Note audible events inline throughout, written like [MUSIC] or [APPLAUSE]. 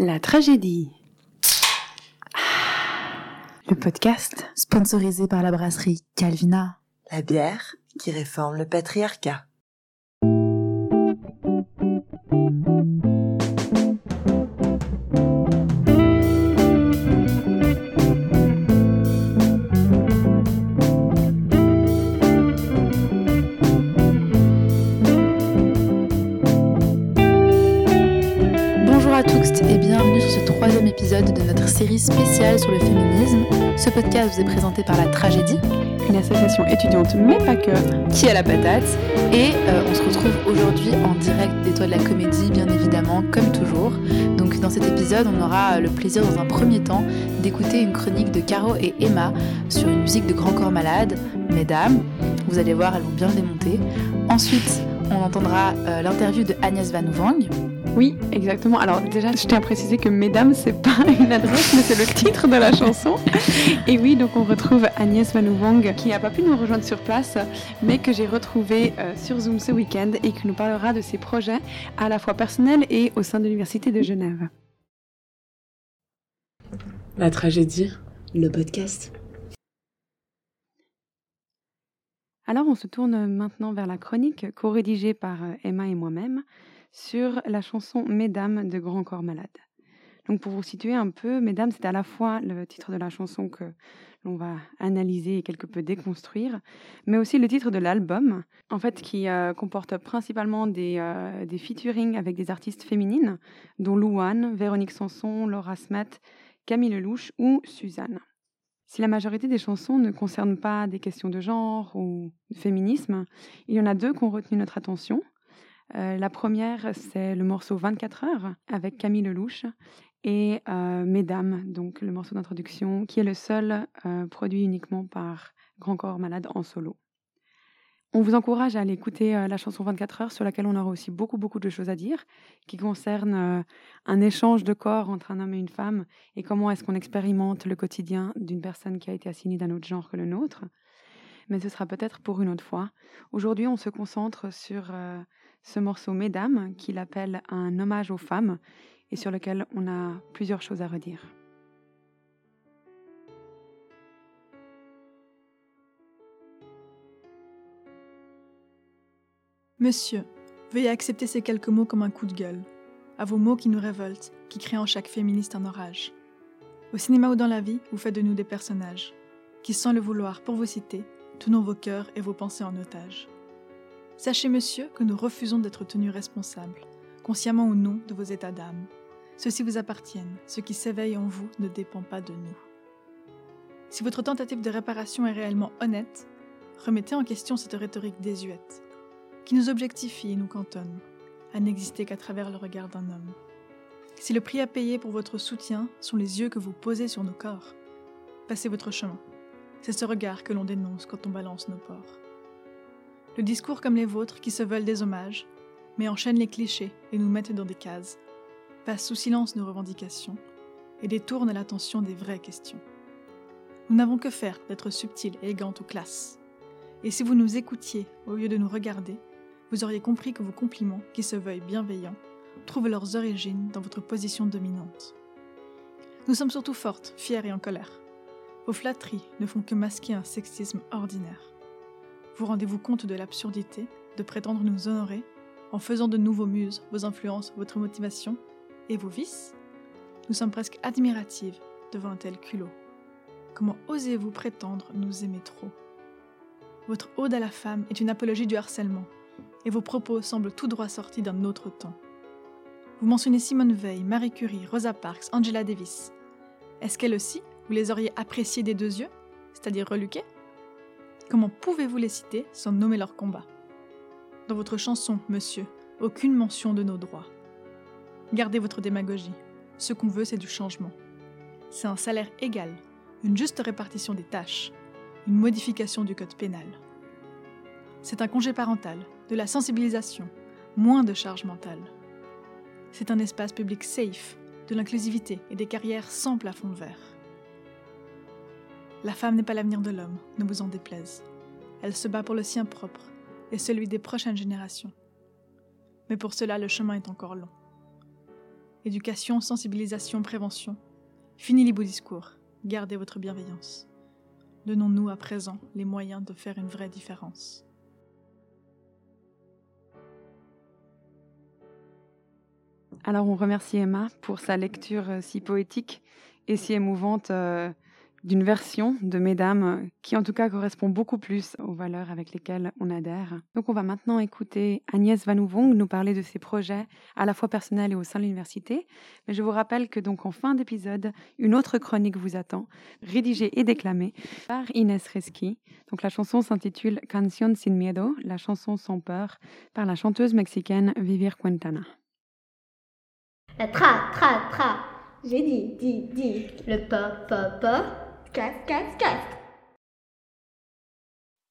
La tragédie. Le podcast sponsorisé par la brasserie Calvina. La bière qui réforme le patriarcat. Épisode de notre série spéciale sur le féminisme. Ce podcast vous est présenté par La Tragédie, une association étudiante mais pas que. qui a la patate. Et euh, on se retrouve aujourd'hui en direct des toits de la comédie, bien évidemment, comme toujours. Donc dans cet épisode, on aura le plaisir dans un premier temps d'écouter une chronique de Caro et Emma sur une musique de Grand Corps Malade, Mesdames. Vous allez voir, elles vont bien le démonter. Ensuite, on entendra euh, l'interview de Agnès Van Ouvang. Oui, exactement. Alors déjà, je tiens à préciser que Mesdames, c'est pas [LAUGHS] une adresse, mais c'est le titre de la chanson. Et oui, donc on retrouve Agnès Manouvang qui n'a pas pu nous rejoindre sur place, mais que j'ai retrouvé euh, sur Zoom ce week-end et qui nous parlera de ses projets à la fois personnels et au sein de l'Université de Genève. La tragédie, le podcast. Alors on se tourne maintenant vers la chronique co-rédigée par euh, Emma et moi-même sur la chanson Mesdames de Grand Corps Malade. Donc pour vous situer un peu, Mesdames, c'est à la fois le titre de la chanson que l'on va analyser et quelque peu déconstruire, mais aussi le titre de l'album, en fait qui euh, comporte principalement des, euh, des avec des artistes féminines, dont Louane, Véronique Sanson, Laura Smet, Camille Lelouch ou Suzanne. Si la majorité des chansons ne concernent pas des questions de genre ou de féminisme, il y en a deux qui ont retenu notre attention. Euh, la première, c'est le morceau 24 heures avec Camille Lelouch et euh, Mesdames, donc le morceau d'introduction, qui est le seul euh, produit uniquement par Grand Corps Malade en solo. On vous encourage à aller écouter la chanson 24 heures sur laquelle on aura aussi beaucoup beaucoup de choses à dire, qui concerne un échange de corps entre un homme et une femme et comment est-ce qu'on expérimente le quotidien d'une personne qui a été assignée d'un autre genre que le nôtre. Mais ce sera peut-être pour une autre fois. Aujourd'hui, on se concentre sur euh, ce morceau Mesdames, qu'il appelle un hommage aux femmes et sur lequel on a plusieurs choses à redire. Monsieur, veuillez accepter ces quelques mots comme un coup de gueule. À vos mots qui nous révoltent, qui créent en chaque féministe un orage. Au cinéma ou dans la vie, vous faites de nous des personnages, qui sans le vouloir, pour vous citer, tenons vos cœurs et vos pensées en otage. Sachez, monsieur, que nous refusons d'être tenus responsables, consciemment ou non, de vos états d'âme. Ceux-ci vous appartiennent, ce qui s'éveille en vous ne dépend pas de nous. Si votre tentative de réparation est réellement honnête, remettez en question cette rhétorique désuète, qui nous objectifie et nous cantonne, à n'exister qu'à travers le regard d'un homme. Si le prix à payer pour votre soutien sont les yeux que vous posez sur nos corps, passez votre chemin. C'est ce regard que l'on dénonce quand on balance nos ports. Le discours comme les vôtres qui se veulent des hommages, mais enchaînent les clichés et nous mettent dans des cases, passent sous silence nos revendications et détournent l'attention des vraies questions. Nous n'avons que faire d'être subtils, élégantes ou classes. Et si vous nous écoutiez au lieu de nous regarder, vous auriez compris que vos compliments, qui se veuillent bienveillants, trouvent leurs origines dans votre position dominante. Nous sommes surtout fortes, fières et en colère. Vos flatteries ne font que masquer un sexisme ordinaire. Vous rendez-vous compte de l'absurdité de prétendre nous honorer en faisant de nous vos muses, vos influences, votre motivation et vos vices? Nous sommes presque admiratives devant un tel culot. Comment osez-vous prétendre nous aimer trop? Votre ode à la femme est une apologie du harcèlement, et vos propos semblent tout droit sortis d'un autre temps. Vous mentionnez Simone Veil, Marie Curie, Rosa Parks, Angela Davis. Est-ce qu'elles aussi, vous les auriez appréciées des deux yeux, c'est-à-dire reluquées Comment pouvez-vous les citer sans nommer leur combat? Dans votre chanson, monsieur, aucune mention de nos droits. Gardez votre démagogie. Ce qu'on veut, c'est du changement. C'est un salaire égal, une juste répartition des tâches, une modification du code pénal. C'est un congé parental, de la sensibilisation, moins de charge mentale. C'est un espace public safe, de l'inclusivité et des carrières sans plafond de verre. La femme n'est pas l'avenir de l'homme, ne vous en déplaise. Elle se bat pour le sien propre et celui des prochaines générations. Mais pour cela, le chemin est encore long. Éducation, sensibilisation, prévention. Fini les beaux discours. Gardez votre bienveillance. Donnons-nous à présent les moyens de faire une vraie différence. Alors on remercie Emma pour sa lecture euh, si poétique et si émouvante euh, d'une version de Mesdames euh, qui en tout cas correspond beaucoup plus aux valeurs avec lesquelles on adhère. Donc on va maintenant écouter Agnès Van Ouvong nous parler de ses projets à la fois personnels et au sein de l'université. Mais je vous rappelle que donc en fin d'épisode, une autre chronique vous attend, rédigée et déclamée par Inès Reski. Donc la chanson s'intitule Canción sin miedo, la chanson sans peur, par la chanteuse mexicaine Vivir Quintana. La tra, tra, tra. J'ai dit, dit, dit. Le pa, pa, pa.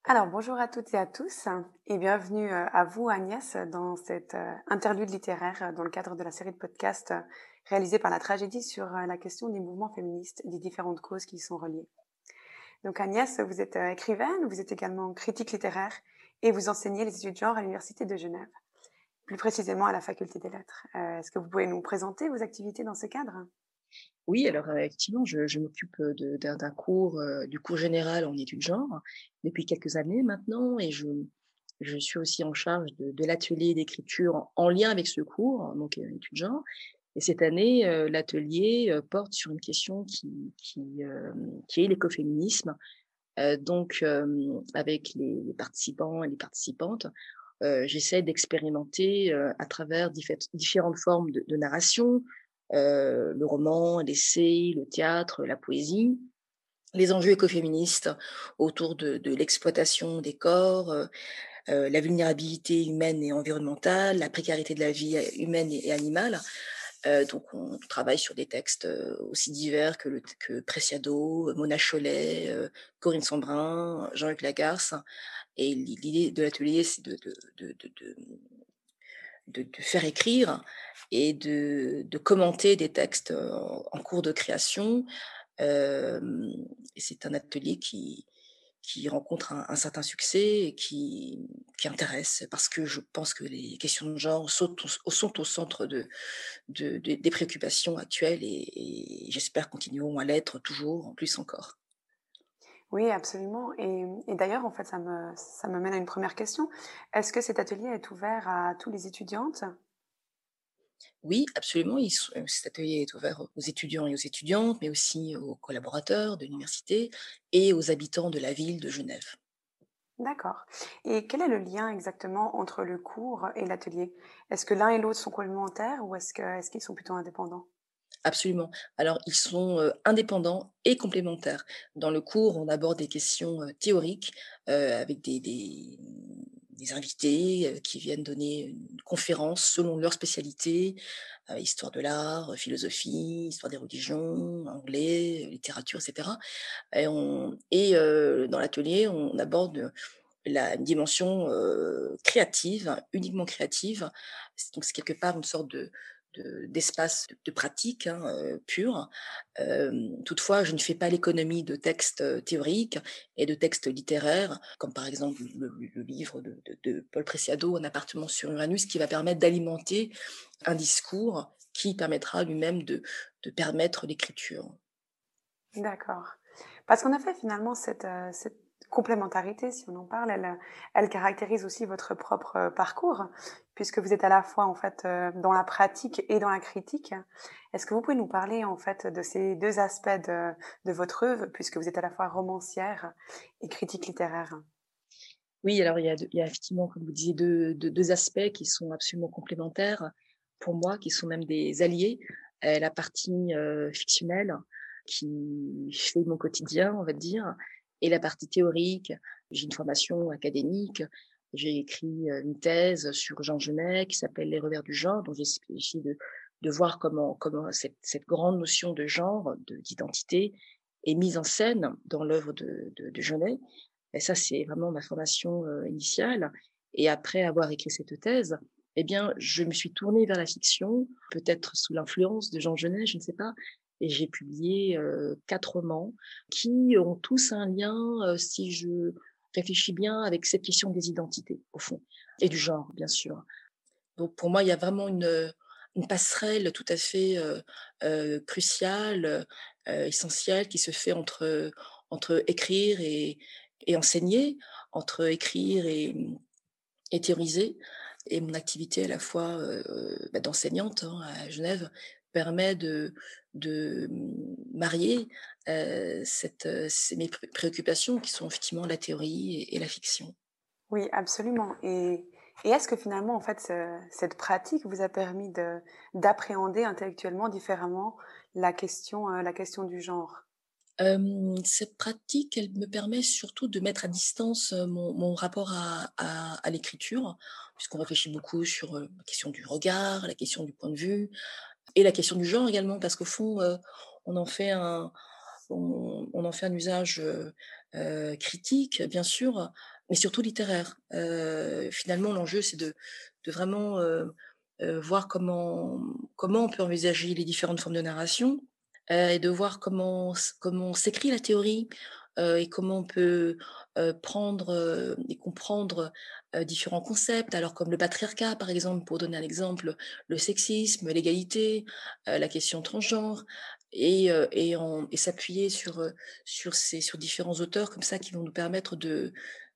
Alors bonjour à toutes et à tous et bienvenue euh, à vous Agnès dans cette euh, interlude littéraire euh, dans le cadre de la série de podcasts réalisée par la tragédie sur la question des mouvements féministes et des différentes causes qui y sont reliées. Donc Agnès, vous êtes écrivaine, vous êtes également critique littéraire et vous enseignez les études de genre à l'Université de Genève, plus précisément à la Faculté des Lettres. Est-ce que vous pouvez nous présenter vos activités dans ce cadre? Oui, alors effectivement, je, m'occupe d'un cours, du cours général en études genre depuis quelques années maintenant, et je, suis aussi en charge de, l'atelier d'écriture en, lien avec ce cours, donc études genre. Et cette année, l'atelier porte sur une question qui, est l'écoféminisme. donc, avec les, participants et les participantes, j'essaie d'expérimenter à travers différentes formes de narration, euh, le roman, l'essai, le théâtre, la poésie, les enjeux écoféministes autour de, de l'exploitation des corps, euh, euh, la vulnérabilité humaine et environnementale, la précarité de la vie humaine et, animale. Euh, donc, on travaille sur des textes aussi divers que, le, que Preciado, Mona Cholet, Corinne Sambrin, Jean-Luc Lagarce. Et l'idée de l'atelier, c'est de, de, de, de, faire écrire et de, commenter des textes en, cours de création. Euh, c'est un atelier qui, qui rencontre un, certain succès et qui, qui intéresse parce que je pense que les questions de genre sont, au centre de, des préoccupations actuelles et, et j'espère continueront à l'être toujours, en plus encore. Oui, absolument. Et, et d'ailleurs, en fait, ça me, ça me mène à une première question. Est-ce que cet atelier est ouvert à tous les étudiantes? Oui, absolument. Cet atelier est ouvert aux étudiants et aux étudiantes, mais aussi aux collaborateurs de l'université et aux habitants de la ville de Genève. D'accord. Et quel est le lien exactement entre le cours et l'atelier? Est-ce que l'un et l'autre sont complémentaires ou est-ce qu'ils est qu'ils sont plutôt indépendants? Absolument. Alors, ils sont indépendants et complémentaires. Dans le cours, on aborde des questions théoriques avec des, des, invités qui viennent donner une conférence selon leur spécialité, histoire de l'art, philosophie, histoire des religions, anglais, littérature, etc. Et, et dans l'atelier, on aborde la dimension créative, uniquement créative. Donc, c'est quelque part une sorte de d'espace de, pratique hein, euh, pur. toutefois, je ne fais pas l'économie de textes euh, théoriques et de textes littéraires, comme par exemple le, livre de, Paul Preciado, Un appartement sur Uranus, qui va permettre d'alimenter un discours qui permettra lui-même de, permettre l'écriture. D'accord. Parce qu'en effet, finalement, cette, euh, complémentarité, si on en parle, elle, caractérise aussi votre propre euh, parcours, puisque vous êtes à la fois en fait euh, dans la pratique et dans la critique. Est-ce que vous pouvez nous parler en fait de ces deux aspects de, votre œuvre, puisque vous êtes à la fois romancière et critique littéraire? Oui, alors il y, a, effectivement, comme vous disiez, deux, aspects qui sont absolument complémentaires pour moi, qui sont même des alliés. Euh, la partie euh, fictionnelle qui fait mon quotidien, on va dire, et la partie théorique. J'ai une formation académique. J'ai écrit une thèse sur Jean Genet qui s'appelle Les revers du genre, dont j'ai essayé de, de voir comment, cette, grande notion de genre, d'identité, est mise en scène dans l'œuvre de, Genet. Et ça, c'est vraiment ma formation initiale. Et après avoir écrit cette thèse, eh bien, je me suis tournée vers la fiction, peut-être sous l'influence de Jean Genet, je ne sais pas, et j'ai publié quatre romans qui ont tous un lien, si je réfléchis bien, avec cette question des identités, au fond, et du genre, bien sûr. Donc pour moi, il y a vraiment une, passerelle tout à fait cruciale, essentielle, qui se fait entre, entre écrire et, enseigner, entre écrire et, théoriser. Et mon activité à la fois bah, d'enseignante hein, à Genève permet de marier cette, mes préoccupations qui sont effectivement la théorie et, la fiction. Oui, absolument. Et, et est-ce que finalement, en fait, cette pratique vous a permis d'appréhender intellectuellement différemment la question, la question du genre? Cette pratique, elle me permet surtout de mettre à distance mon, rapport à, à, l'écriture, puisqu'on réfléchit beaucoup sur la question du regard, la question du point de vue, et la question du genre également, parce qu'au fond, on en fait un, on, en fait un usage critique, bien sûr, mais surtout littéraire. finalement, l'enjeu, c'est de, vraiment voir comment, comment on peut envisager les différentes formes de narration et de voir comment, comment s'écrit la théorie et comment on peut prendre et comprendre différents concepts, alors comme le patriarcat, par exemple, pour donner un exemple, le sexisme, l'égalité, la question transgenre, et, s'appuyer sur, sur, différents auteurs comme ça qui vont nous permettre mmh,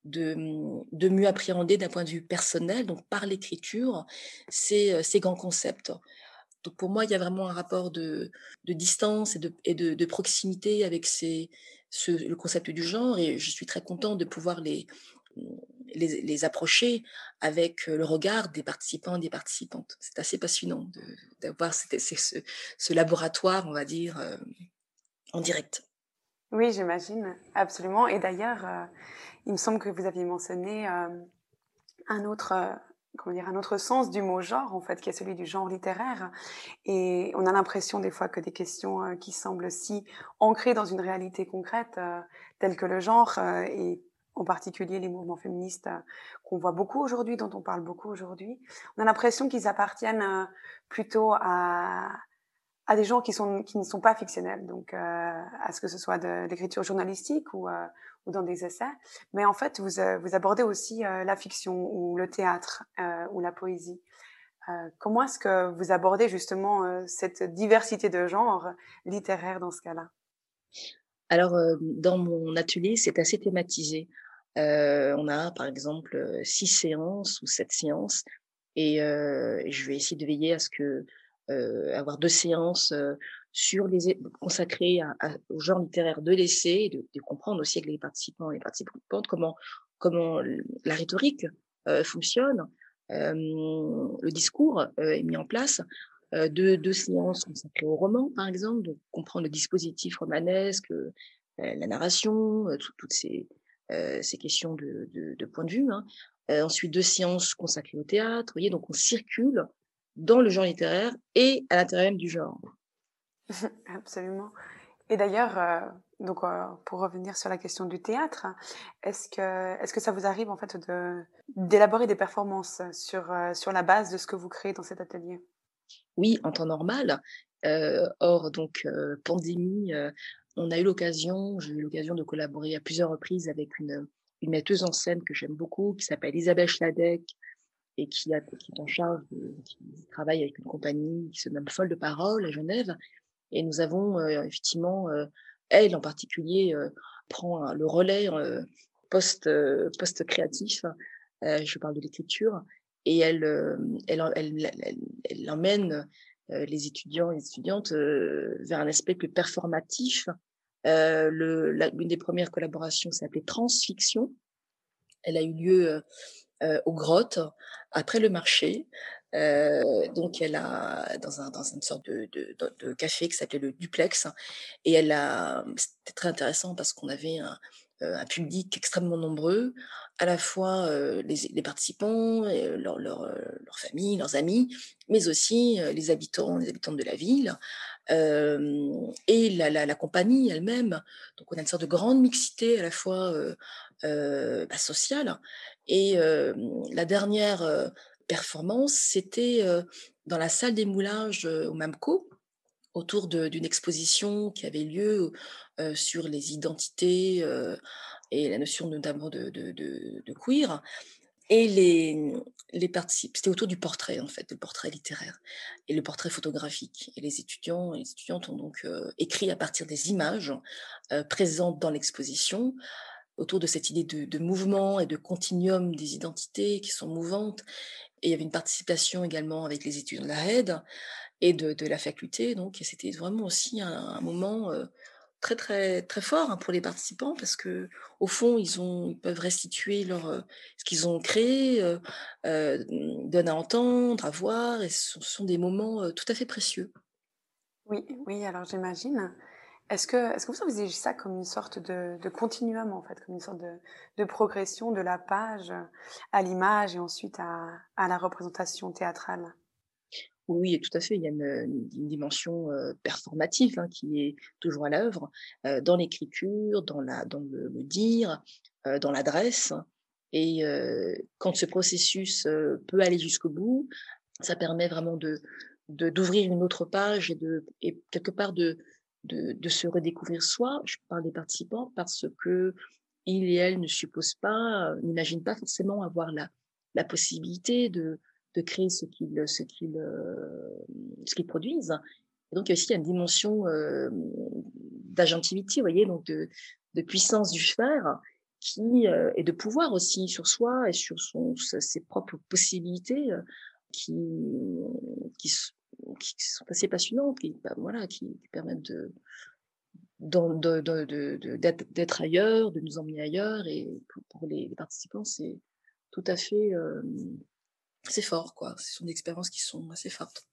de mieux appréhender d'un point de vue personnel, donc par l'écriture, ces, grands concepts. Donc pour moi, il y a vraiment un rapport de, distance et, de, proximité avec le concept du genre, et je suis très contente de pouvoir les, les, approcher avec le regard des participants et des participantes. C'est assez passionnant d'avoir ce, ce, laboratoire, on va dire, en direct. Oui, j'imagine, absolument. Et d'ailleurs, euh, il me semble que vous aviez mentionné euh, un autre comment dire, un autre sens du mot genre, en fait, qui est celui du genre littéraire. Et on a l'impression des fois que des questions euh, qui semblent si ancrées dans une réalité concrète, euh, telle que le genre, euh, en particulier les mouvements féministes qu'on voit beaucoup aujourd'hui, dont on parle beaucoup aujourd'hui, on a l'impression qu'ils appartiennent plutôt à, à des gens qui, sont, qui ne sont pas fictionnels, donc à ce que ce soit de l'écriture journalistique ou, ou dans des essais. Mais en fait, vous, euh, vous abordez aussi euh, la fiction ou le théâtre euh, ou la poésie. comment est-ce que vous abordez justement cette diversité de genres littéraires dans ce cas-là? Alors, dans mon atelier, c'est assez thématisé. On a par exemple six séances ou sept séances et je vais essayer de veiller à ce que avoir deux séances sur les consacrés au genre littéraire de l'essai, de, de, comprendre aussi avec les participants et les participantes comment comment la rhétorique euh, fonctionne, euh, le discours euh, est mis en place. Euh, deux, deux séances consacrées au roman, par exemple, donc comprendre le dispositif romanesque, euh, la narration, toutes ces, ces questions de, de, de, point de vue. Hein. ensuite, deux séances consacrées au théâtre. Vous voyez, donc on circule dans le genre littéraire et à l'intérieur même du genre. [LAUGHS] Absolument. Et d'ailleurs, euh, donc euh, pour revenir sur la question du théâtre, est-ce que est-ce que ça vous arrive en fait de d'élaborer des performances sur euh, sur la base de ce que vous créez dans cet atelier? Oui, en temps normal. or donc pandémie, on a eu l'occasion, j'ai eu l'occasion de collaborer à plusieurs reprises avec une une metteuse en scène que j'aime beaucoup, qui s'appelle Isabelle Schladek, et qui, a, qui est en charge, de, qui travaille avec une compagnie qui se nomme Folle de Parole à Genève, et nous avons euh, effectivement, euh, elle en particulier, euh, prend le relais post, post créatif. je parle de l'écriture et elle, elle, elle, elle, emmène les étudiants et les étudiantes vers un aspect plus performatif. L'une des premières collaborations s'appelait Transfiction. Elle a eu lieu aux grottes après le marché. Euh, donc, elle a dans, un, dans une sorte de, de, café qui s'appelait le Duplex, et elle a, c'était très intéressant parce qu'on avait un, euh, un, public extrêmement nombreux, à la fois euh, les, participants, leurs leur, leur familles, leurs amis, mais aussi les habitants, les habitantes de la ville. et la compagnie elle-même. Donc on a une sorte de grande mixité à la fois bah, sociale. Et la dernière performance, c'était dans la salle des moulages au MAMCO, autour d'une exposition qui avait lieu sur les identités et la notion notamment de, queer. Et les, les participants, c'était autour du portrait, en fait, le portrait littéraire et le portrait photographique. Et les étudiants et les étudiantes ont donc écrit à partir des images présentes dans l'exposition autour de cette idée de, mouvement et de continuum des identités qui sont mouvantes. Et il y avait une participation également avec les étudiants de la RED et de, la faculté. Donc, c'était vraiment aussi un, moment très très très fort hein, pour les participants parce que au fond ils ont peuvent restituer leur ce qu'ils ont créé euh, euh, à entendre à voir et ce sont des moments tout à fait précieux oui oui alors j'imagine est-ce que est-ce que vous envisagez ça comme une sorte de, continuum en fait comme une sorte de, progression de la page à l'image et ensuite à la représentation théâtrale? Oui, tout à fait. Il y a une, dimension performative hein, qui est toujours à l'œuvre dans l'écriture, dans, le, dire, dans l'adresse. Et quand ce processus peut aller jusqu'au bout, ça permet vraiment d'ouvrir une autre page et quelque part de, se redécouvrir soi. Je parle des participants parce que ils et elles ne supposent pas, n'imaginent pas forcément avoir la possibilité de de créer ce qu'ils ce qu'ils euh, ce qu'ils produisent. Et donc il y a aussi une dimension euh, d'agentivité, vous voyez, donc de, de puissance du faire qui euh, et de pouvoir aussi sur soi et sur son ses propres possibilités euh, qui qui, qui sont assez passionnantes, qui bah, voilà, qui, qui permettent de d'être ailleurs, de nous emmener ailleurs. Et pour, pour les, les, participants, c'est tout à fait euh, c'est fort, quoi. Ce sont des expériences qui sont assez fortes.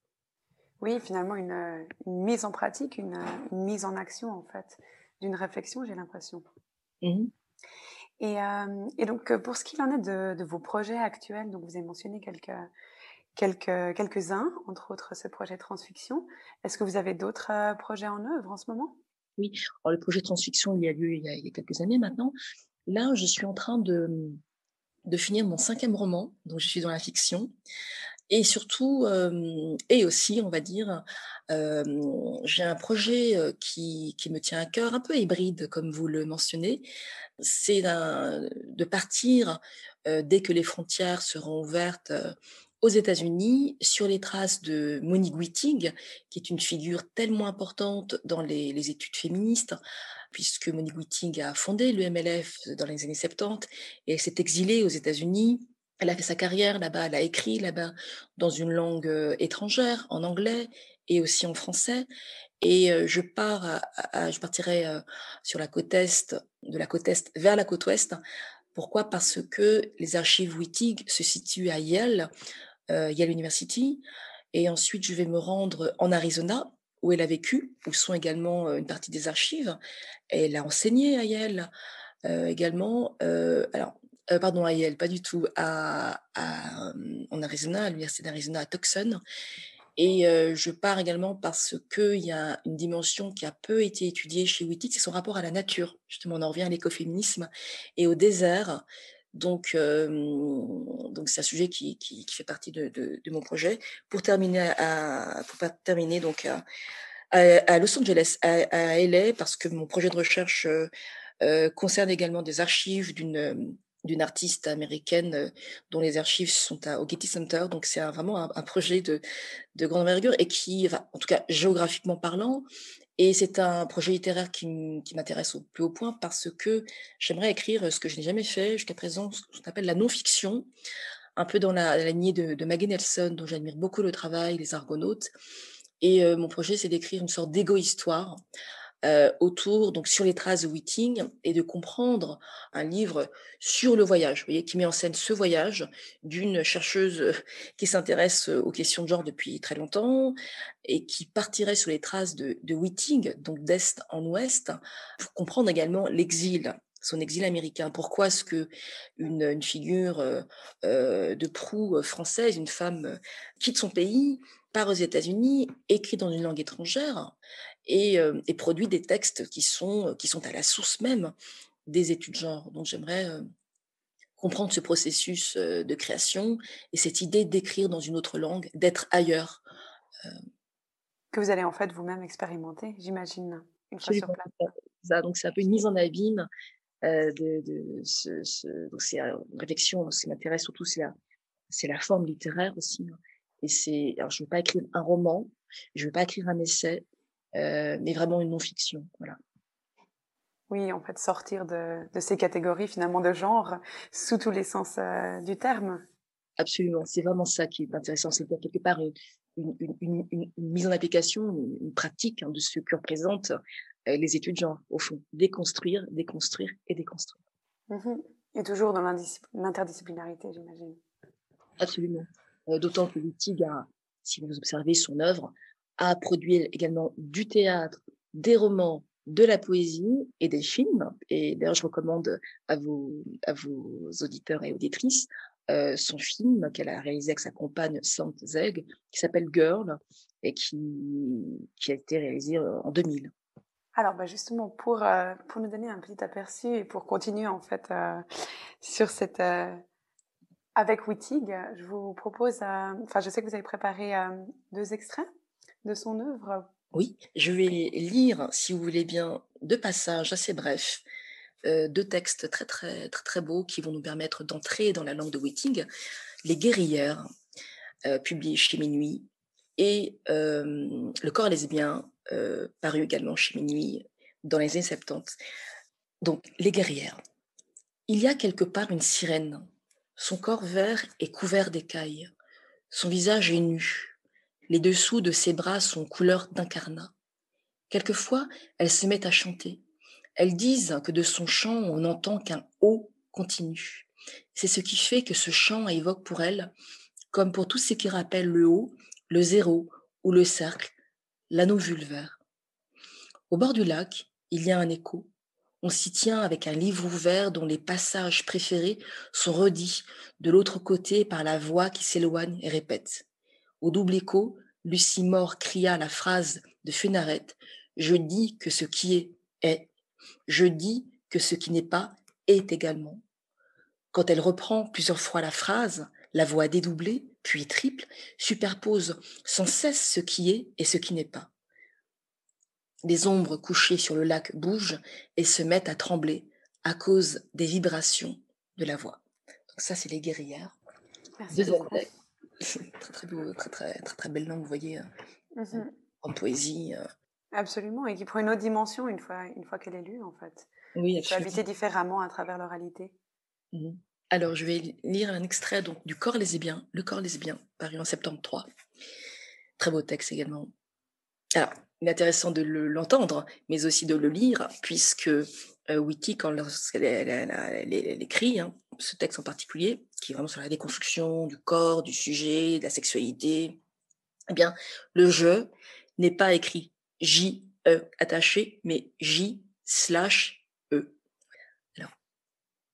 Oui, finalement, une, une mise en pratique, une, une, mise en action, en fait, d'une réflexion, j'ai l'impression. Mmh. Et, euh, et, donc, pour ce qu'il en est de, de, vos projets actuels, donc vous avez mentionné quelques, quelques, quelques-uns, entre autres ce projet Transfiction. Est-ce que vous avez d'autres euh, projets en œuvre en ce moment? Oui, Alors, le projet Transfiction, il y a lieu il y a, il y a quelques années maintenant. Là, je suis en train de, de finir mon cinquième roman, donc je suis dans la fiction. Et surtout, euh, et aussi, on va dire, euh, j'ai un projet euh, qui, qui, me tient à cœur, un peu hybride, comme vous le mentionnez. C'est de partir dès que les frontières seront ouvertes aux États-Unis sur les traces de Monique Wittig, qui est une figure tellement importante dans les, les études féministes, puisque Monique Wittig a fondé le MLF dans les années 70 et elle s'est exilée aux États-Unis. Elle a fait sa carrière là-bas, elle a écrit là-bas dans une langue étrangère, en anglais et aussi en français. Et je pars, je partirai sur la côte est, de la côte est vers la côte ouest. Pourquoi? Parce que les archives Wittig se situent à Yale, euh, Yale University, et ensuite je vais me rendre en Arizona où elle a vécu, où sont également une partie des archives. Elle a enseigné à Yale également. Alors, euh, pardon, à Yale, pas du tout, à, à, en Arizona, à l'université d'Arizona à Tucson. Et je pars également parce qu'il y a une dimension qui a peu été étudiée chez Wittig, c'est son rapport à la nature. Justement, on en revient à l'écoféminisme et au désert. Donc, donc c'est un sujet qui, fait partie de, mon projet. Pour terminer, à, pour terminer donc à, Los Angeles, à, LA, parce que mon projet de recherche euh, euh, concerne également des archives d'une d'une artiste américaine euh, dont les archives sont à, au Getty Center. Donc c'est vraiment un, projet de, de grande envergure et qui, en tout cas géographiquement parlant, et c'est un projet littéraire qui m'intéresse au plus haut point parce que j'aimerais écrire ce que je n'ai jamais fait jusqu'à présent, ce qu'on appelle la non-fiction, un peu dans la, lignée de, de, Maggie Nelson, dont j'admire beaucoup le travail, les Argonautes. Et euh, mon projet, c'est d'écrire une sorte d'égo-histoire euh, autour, donc sur les traces de Whiting, et de comprendre un livre sur le voyage, vous voyez, qui met en scène ce voyage d'une chercheuse euh, qui s'intéresse aux questions de genre depuis très longtemps et qui partirait sur les traces de, de Whiting, donc d'est en ouest, pour comprendre également l'exil son exil américain. Pourquoi est-ce que une, une figure euh, euh de proue française, une femme, euh, quitte son pays, part aux États-Unis, écrit dans une langue étrangère et, euh, et, produit des textes qui sont, qui sont à la source même des études genre? Donc j'aimerais euh, comprendre ce processus euh, de création et cette idée d'écrire dans une autre langue, d'être ailleurs. Que vous allez en fait vous-même expérimenter, j'imagine, une fois sur place. Ça, donc c'est un peu une mise en abîme euh, de, de ce, ce, donc c'est une réflexion. Ce qui m'intéresse surtout, c'est la, c'est la forme littéraire aussi. Hein. Et c'est, alors je veux pas écrire un roman, je veux pas écrire un essai, euh, mais vraiment une non-fiction. Voilà. Oui, en fait, sortir de, de, ces catégories finalement de genre sous tous les sens euh, du terme. Absolument, c'est vraiment ça qui est intéressant, c'est quelque part une, une, une, une, mise en application, une, pratique hein, de ce que représentent euh, les études genre, au fond, déconstruire, déconstruire et déconstruire. Mmh et toujours dans l'interdisciplinarité, j'imagine. Absolument. Euh, D'autant que Wittig a, si vous observez son œuvre, a produit également du théâtre, des romans, de la poésie et des films. Et d'ailleurs, je recommande à vos, à vos auditeurs et auditrices euh, son film qu'elle a réalisé avec sa compagne Sant Zeg, qui s'appelle Girl et qui, qui a été réalisé euh, en 2000. Alors, bah justement, pour, euh, pour nous donner un petit aperçu et pour continuer en fait euh, sur cette. Euh, avec Wittig, je vous propose. Enfin, je sais que vous avez préparé deux extraits de son œuvre. Oui, je vais lire, si vous voulez bien, deux passages assez brefs, deux textes très, très, très, très beaux qui vont nous permettre d'entrer dans la langue de Wittig. Les guerrières, publié chez Minuit, et Le corps lesbien, euh, paru également chez Minuit dans les années 70. Donc, les guerrières. Il y a quelque part une sirène. Son corps vert est couvert d'écailles. Son visage est nu. Les dessous de ses bras sont couleur d'incarnat. Quelquefois, elle se met à chanter. Elles disent que de son chant, on n'entend qu'un haut continu. C'est ce qui fait que ce chant évoque pour elle, comme pour tout ce qui rappelle le haut, le zéro ou le cercle, l'anneau vulvaire. Au bord du lac, il y a un écho. On s'y tient avec un livre ouvert dont les passages préférés sont redits de l'autre côté par la voix qui s'éloigne et répète. Au double écho, Lucie Mort cria la phrase de Fénaret Je dis que ce qui est est. Je dis que ce qui n'est pas est également. Quand elle reprend plusieurs fois la phrase, la voix dédoublée, puis triple, superpose sans cesse ce qui est et ce qui n'est pas. Les ombres couchées sur le lac bougent et se mettent à trembler à cause des vibrations de la voix. Donc ça, c'est les guerrières. Merci [LAUGHS] très très, beau, très, très, très, très, belle langue, vous voyez, mmh en poésie. Euh. Absolument, et qui prend une autre dimension une fois, une fois qu'elle est lue, en fait. Oui, absolument. Habiter différemment à travers l'oralité. Mmh alors, je vais lire un extrait donc, du Corps lesbien, Le Corps lesbien, paru en septembre 3. Très beau texte également. Alors, il est intéressant de l'entendre, mais aussi de le lire, puisque euh, Witty, quand elle, écrit, hein, ce texte en particulier, qui est vraiment sur la déconstruction du corps, du sujet, de la sexualité, eh bien, le je n'est pas écrit J, E attaché, mais J slash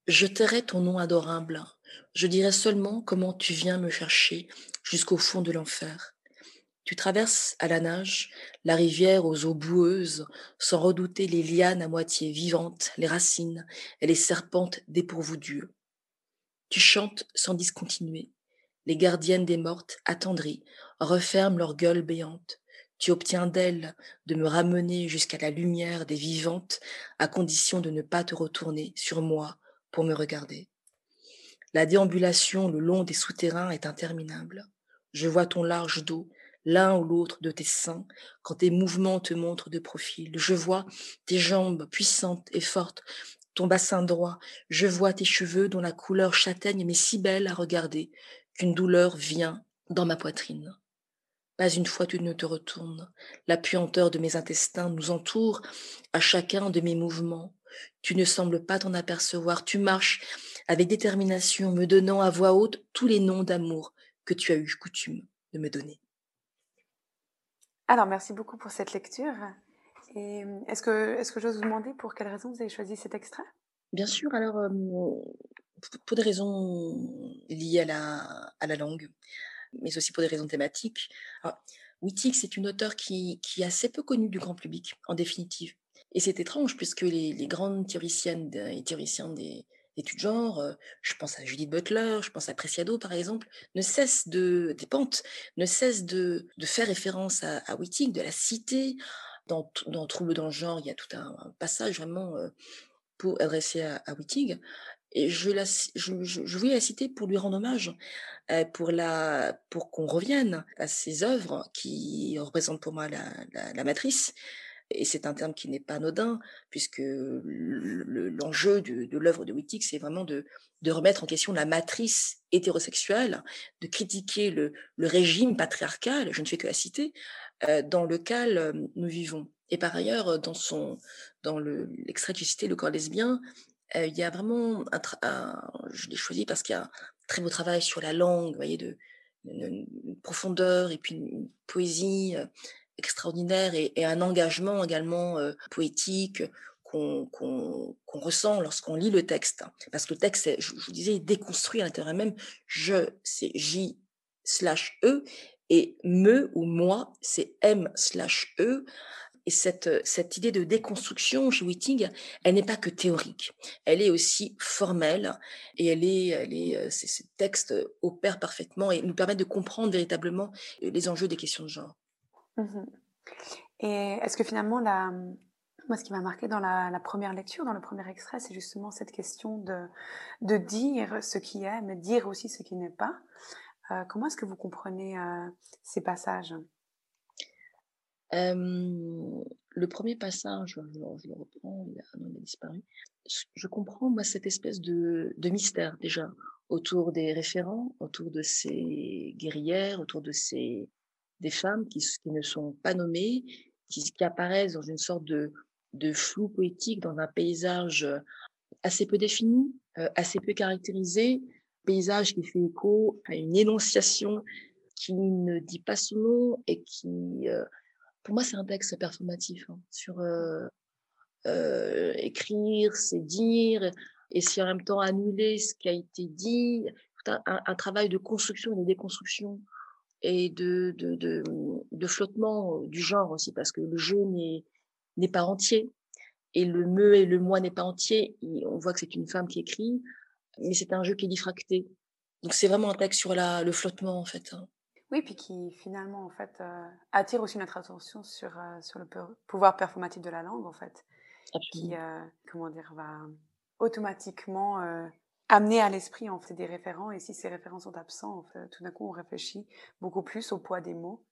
je tairai ton nom adorable. Je dirai seulement comment tu viens me chercher jusqu'au fond de l'enfer. Tu traverses à la nage la rivière aux eaux boueuses, sans redouter les lianes à moitié vivantes, les racines et les serpentes dépourvues d'yeux. Tu chantes sans discontinuer. Les gardiennes des mortes, attendries, referment leurs gueules béantes. Tu obtiens d'elles de me ramener jusqu'à la lumière des vivantes, à condition de ne pas te retourner sur moi pour me regarder. La déambulation le long des souterrains est interminable. Je vois ton large dos, l'un ou l'autre de tes seins, quand tes mouvements te montrent de profil. Je vois tes jambes puissantes et fortes, ton bassin droit. Je vois tes cheveux dont la couleur châtaigne m'est si belle à regarder qu'une douleur vient dans ma poitrine. Pas une fois tu ne te retournes. La puanteur de mes intestins nous entoure à chacun de mes mouvements. Tu ne sembles pas t'en apercevoir. Tu marches avec détermination, me donnant à voix haute tous les noms d'amour que tu as eu coutume de me donner. Alors, merci beaucoup pour cette lecture. Est-ce que, est-ce que j'ose vous demander pour quelles raisons vous avez choisi cet extrait? Bien sûr, alors, pour des raisons liées à la, à la langue, mais aussi pour des raisons thématiques. Alors, Wittig, c'est une auteure qui, qui est assez peu connue du grand public, en définitive. Et c'est étrange puisque les, grandes théoriciennes et théoriciens des études genre, euh, je pense à Judith Butler, je pense à Preciado par exemple, ne cessent de, des pentes, ne cessent de, de faire référence à, à, Wittig, de la citer. Dans, Trouble dans le genre, il y a tout un, passage vraiment euh, pour adresser à, à Wittig. Et je, la, je, voulais la citer pour lui rendre hommage, euh, pour, la, pour qu'on revienne à ses œuvres qui représentent pour moi la, la matrice. Et c'est un terme qui n'est pas anodin, puisque l'enjeu de, l'œuvre de Wittig, c'est vraiment de, remettre en question la matrice hétérosexuelle, de critiquer le, régime patriarcal, je ne fais que la citer, euh, dans lequel euh, nous vivons. Et par ailleurs, dans, son, dans l'extrait le, que j'ai cité, Le corps lesbien, euh, il y a vraiment un, un je l'ai choisi parce qu'il y a un très beau travail sur la langue, voyez, de, une, profondeur et puis une poésie euh, extraordinaire et, et, un engagement également euh, poétique qu'on qu qu ressent lorsqu'on lit le texte. Parce que le texte, je, vous disais, déconstruit à l'intérieur même. Je, c'est J slash E et me ou moi, c'est M slash E. Et cette, cette idée de déconstruction chez Whitting, elle n'est pas que théorique, elle est aussi formelle et elle est, elle est, ces, ces textes opèrent parfaitement et nous permettent de comprendre véritablement les enjeux des questions de genre. Mmh. Et est-ce que finalement, moi, ce qui m'a marqué dans la, première lecture, dans le premier extrait, c'est justement cette question de, dire ce qui est, mais dire aussi ce qui n'est pas. Euh, comment est-ce que vous comprenez euh, ces passages? Euh, le premier passage, je, le reprends, il a, disparu. Je comprends, moi, cette espèce de, mystère, déjà, autour des référents, autour de ces guerrières, autour de ces des femmes qui, ne sont pas nommées, qui, apparaissent dans une sorte de, flou poétique, dans un paysage assez peu défini, euh, assez peu caractérisé, paysage qui fait écho à une énonciation qui ne dit pas son nom et qui euh, pour moi, c'est un texte performatif hein, sur euh, euh, écrire, c'est dire, et si en même temps annuler ce qui a été dit, un, un, travail de construction et de déconstruction et de, de, de, de, flottement du genre aussi, parce que le jeu n'est pas entier et le me et le moi n'est pas entier. Et on voit que c'est une femme qui écrit, mais c'est un jeu qui est diffracté. Donc c'est vraiment un texte sur la, le flottement en fait. Hein. Oui, puis qui finalement en fait euh, attire aussi notre attention sur euh, sur le pouvoir performatif de la langue en fait, Absolument. qui euh, comment dire va automatiquement euh, amener à l'esprit en fait des référents et si ces référents sont absents, en fait, tout d'un coup on réfléchit beaucoup plus au poids des mots,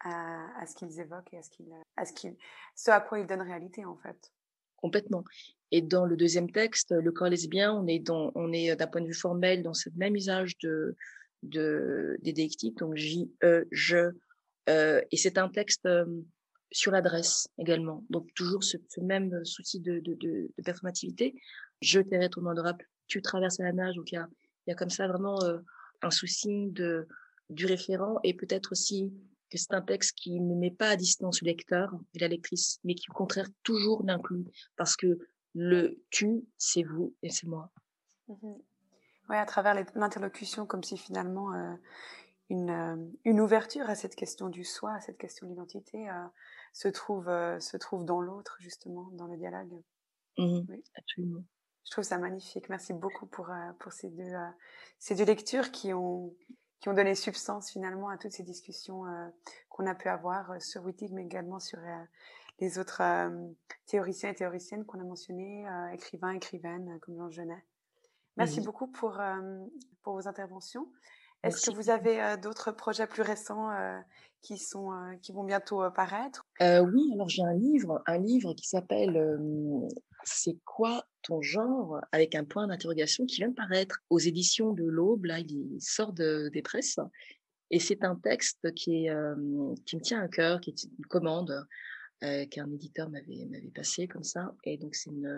à, ce qu'ils évoquent et à ce qu'ils à ce qu'ils ce à quoi ils donnent réalité en fait. Complètement. Et dans le deuxième texte, le corps lesbien, on est dans on est d'un point de vue formel dans ce même usage de de, des déictiques, donc J, E, je. Et c'est un texte euh, sur l'adresse également. Donc toujours ce, même souci de, de, de, performativité. Je t'aimerais ton nom tu traverses la nage. Donc il y a, y a comme ça vraiment euh, un souci de, du référent et peut-être aussi que c'est un texte qui ne met pas à distance le lecteur et la lectrice, mais qui au contraire toujours l'inclut parce que le tu, c'est vous et c'est moi. Mmh Ouais, à travers l'interlocution, comme si finalement euh, une, euh, une, ouverture à cette question du soi, à cette question de l'identité, euh, se trouve se trouve dans l'autre justement, dans le dialogue. Mmh, oui. Absolument. Je trouve ça magnifique. Merci beaucoup pour euh, pour ces deux ces deux lectures qui ont qui ont donné substance finalement à toutes ces discussions qu'on a pu avoir sur Wittig, mais également sur les autres théoriciens et théoriciennes qu'on a mentionnés, écrivains, écrivaines comme Jean Genet. Merci mmh. beaucoup pour, euh, pour vos interventions. Est-ce que vous avez euh, d'autres projets plus récents euh, qui, sont, qui vont bientôt paraître? Oui, alors j'ai un livre, un livre qui s'appelle C'est quoi ton genre? Avec un point d'interrogation qui vient de paraître aux éditions de l'Aube. Là, il sort de, des presses. Et c'est un texte qui, est, qui me tient à cœur, qui est une commande qu'un éditeur m'avait passé comme ça. Et donc, c'est une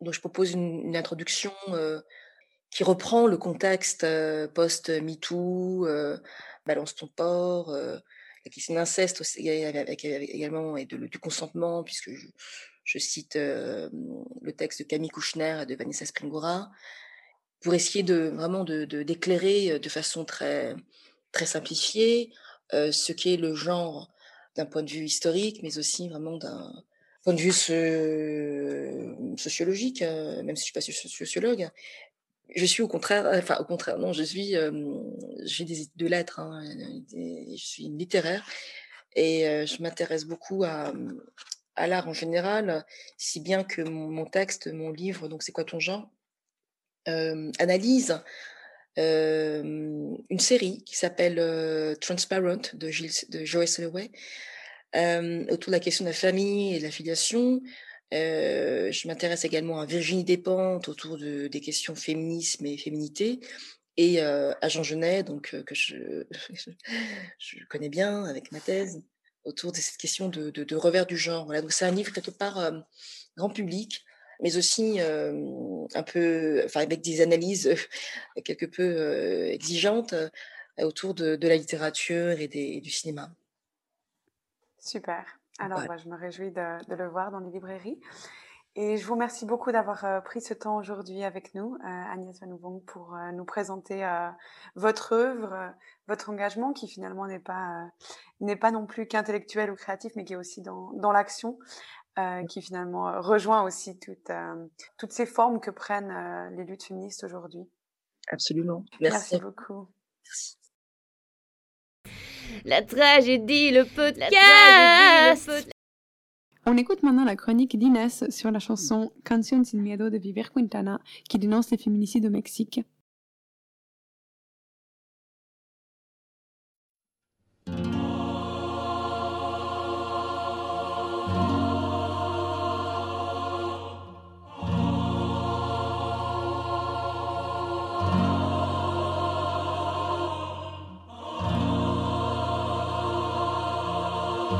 donc je propose une, une introduction euh, qui reprend le contexte euh, post-MeToo, euh, balance ton porc, la question d'inceste avec, également et du consentement, puisque je, cite le texte de Camille Kouchner et de Vanessa Springora, pour essayer de vraiment d'éclairer de, façon très très simplifiée ce qu'est le genre d'un point de vue historique, mais aussi vraiment d'un point de vue sociologique, euh, même si je suis pas sociologue, je suis au contraire, enfin au contraire, non, je suis, euh, j'ai des de lettres, hein, je suis littéraire et euh, je m'intéresse beaucoup à, à l'art en général, si bien que mon, texte, mon livre, donc c'est quoi ton genre, analyse une série qui s'appelle Transparent de, de Joyce Holloway autour de la question de la famille et de la filiation. Je m'intéresse également à Virginie Despentes autour de, des questions féminisme et féminité et à Jean Genet, donc que je, [LAUGHS] je, connais bien avec ma thèse autour de cette question de, de, revers du genre. Voilà, donc c'est un livre quelque part grand public, mais aussi un peu, enfin avec des analyses quelque peu exigeantes autour de, la littérature et, des, du cinéma. Super. Alors, bah, je me réjouis de, le voir dans les librairies. Et je vous remercie beaucoup d'avoir pris ce temps aujourd'hui avec nous, Agnès Van Ouvong, pour nous présenter votre œuvre, votre engagement, qui finalement n'est pas, n'est pas non plus qu'intellectuel ou créatif, mais qui est aussi dans, dans l'action, qui finalement rejoint aussi toutes, toutes ces formes que prennent les luttes féministes aujourd'hui. Absolument. Merci, Merci beaucoup. Merci. La tragédie, le podcast. On écoute maintenant la chronique d'Inès sur la chanson Canción sin miedo de Viver Quintana qui dénonce les féminicides au Mexique. Je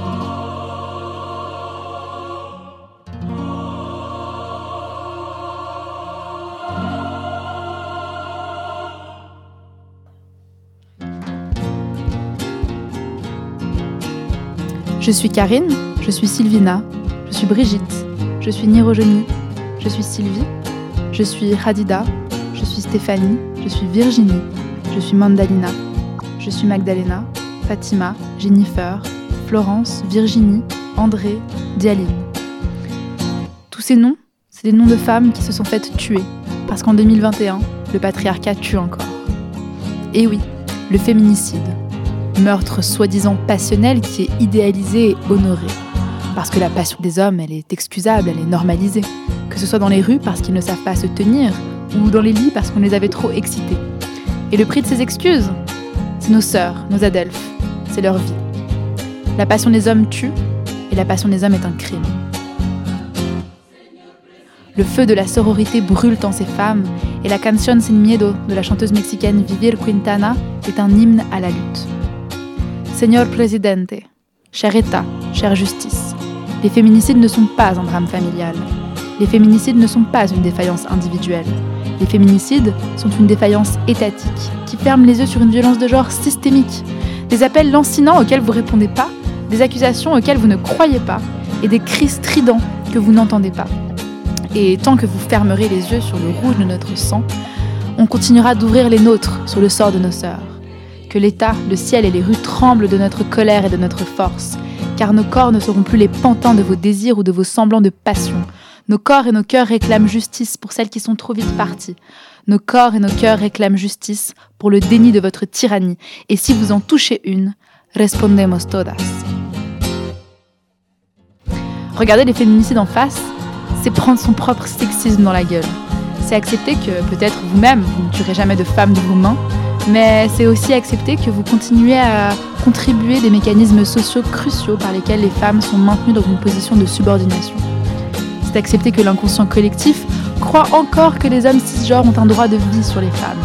suis Karine, je suis Sylvina, je suis Brigitte, je suis Nirojoni, je suis Sylvie, je suis Radida, je suis Stéphanie, je suis Virginie, je suis Mandalina, je suis Magdalena, Fatima, Jennifer, Florence, Virginie, André, Dialine. Tous ces noms, c'est des noms de femmes qui se sont faites tuer, parce qu'en 2021, le patriarcat tue encore. Et oui, le féminicide, meurtre soi-disant passionnel qui est idéalisé et honoré. Parce que la passion des hommes, elle est excusable, elle est normalisée. Que ce soit dans les rues parce qu'ils ne savent pas se tenir, ou dans les lits parce qu'on les avait trop excités. Et le prix de ces excuses C'est nos sœurs, nos adelphes, c'est leur vie. La passion des hommes tue, et la passion des hommes est un crime. Le feu de la sororité brûle en ces femmes, et la canción sin miedo de la chanteuse mexicaine Vivir Quintana est un hymne à la lutte. Seigneur Presidente, cher État, chère justice, les féminicides ne sont pas un drame familial. Les féminicides ne sont pas une défaillance individuelle. Les féminicides sont une défaillance étatique qui ferme les yeux sur une violence de genre systémique. Des appels lancinants auxquels vous répondez pas, des accusations auxquelles vous ne croyez pas et des cris stridents que vous n'entendez pas. Et tant que vous fermerez les yeux sur le rouge de notre sang, on continuera d'ouvrir les nôtres sur le sort de nos sœurs que l'État, le ciel et les rues tremblent de notre colère et de notre force, car nos corps ne seront plus les pantins de vos désirs ou de vos semblants de passion. Nos corps et nos cœurs réclament justice pour celles qui sont trop vite parties. Nos corps et nos cœurs réclament justice pour le déni de votre tyrannie. Et si vous en touchez une, respondemos todas. Regarder les féminicides en face, c'est prendre son propre sexisme dans la gueule. C'est accepter que peut-être vous-même, vous ne tuerez jamais de femme de vos mains, mais c'est aussi accepter que vous continuez à contribuer des mécanismes sociaux cruciaux par lesquels les femmes sont maintenues dans une position de subordination. C'est accepter que l'inconscient collectif croit encore que les hommes cisgenres ont un droit de vie sur les femmes,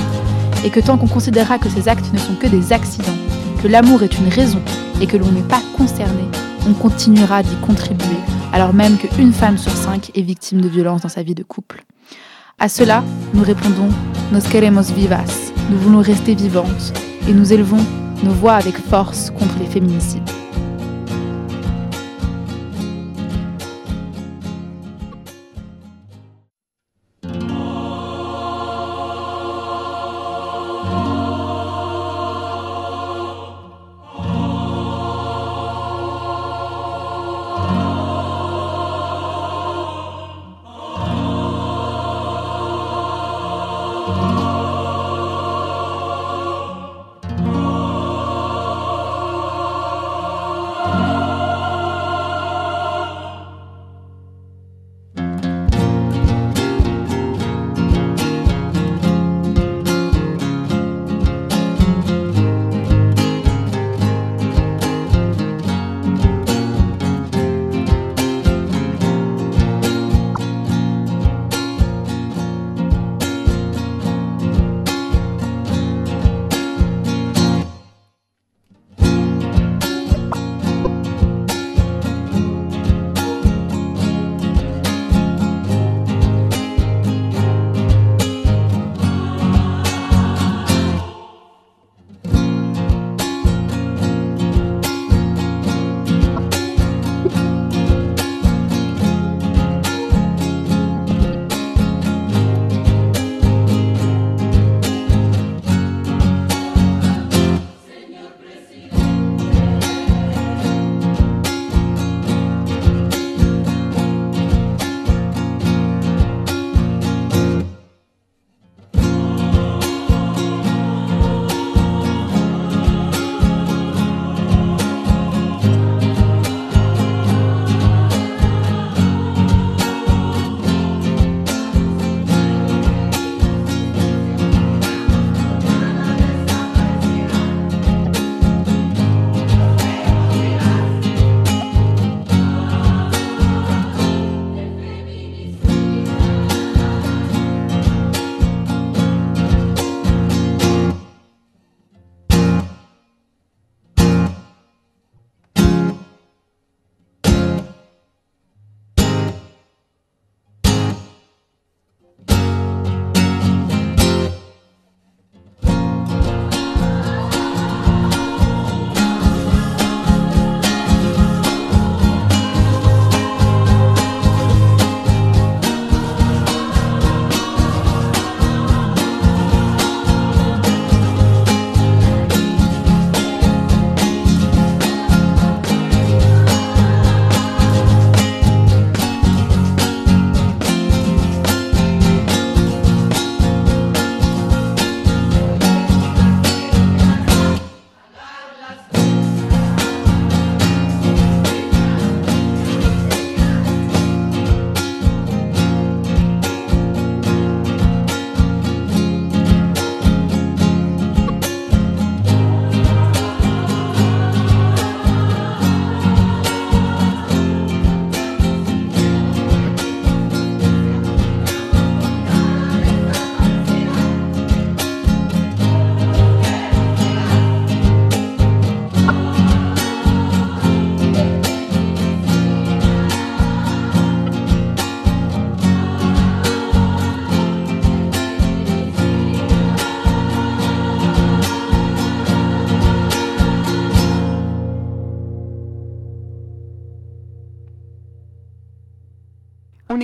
et que tant qu'on considérera que ces actes ne sont que des accidents, que l'amour est une raison et que l'on n'est pas concerné, on continuera d'y contribuer, alors même qu'une femme sur cinq est victime de violences dans sa vie de couple. À cela, nous répondons Nos queremos vivas, nous voulons rester vivantes et nous élevons nos voix avec force contre les féminicides.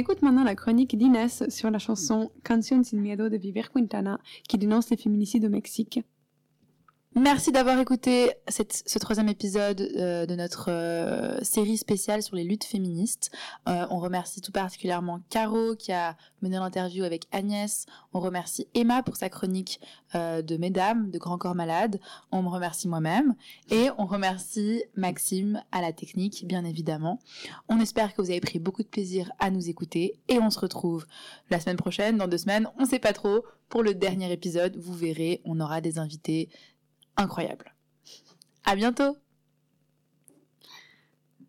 Écoute maintenant la chronique d'Inès sur la chanson Canción sin miedo de Viver Quintana qui dénonce les féminicides au Mexique. Merci d'avoir écouté ce troisième épisode euh, de notre euh, série spéciale sur les luttes féministes. Euh, on remercie tout particulièrement Caro qui a mené l'interview avec Agnès. On remercie Emma pour sa chronique de Mesdames, de Grand Corps Malade. On me remercie moi-même. Et on remercie Maxime à la technique, bien évidemment. On espère que vous avez pris beaucoup de plaisir à nous écouter. Et on se retrouve la semaine prochaine, dans deux semaines, on sait pas trop, pour le dernier épisode. Vous verrez, on aura des invités incroyable. À bientôt!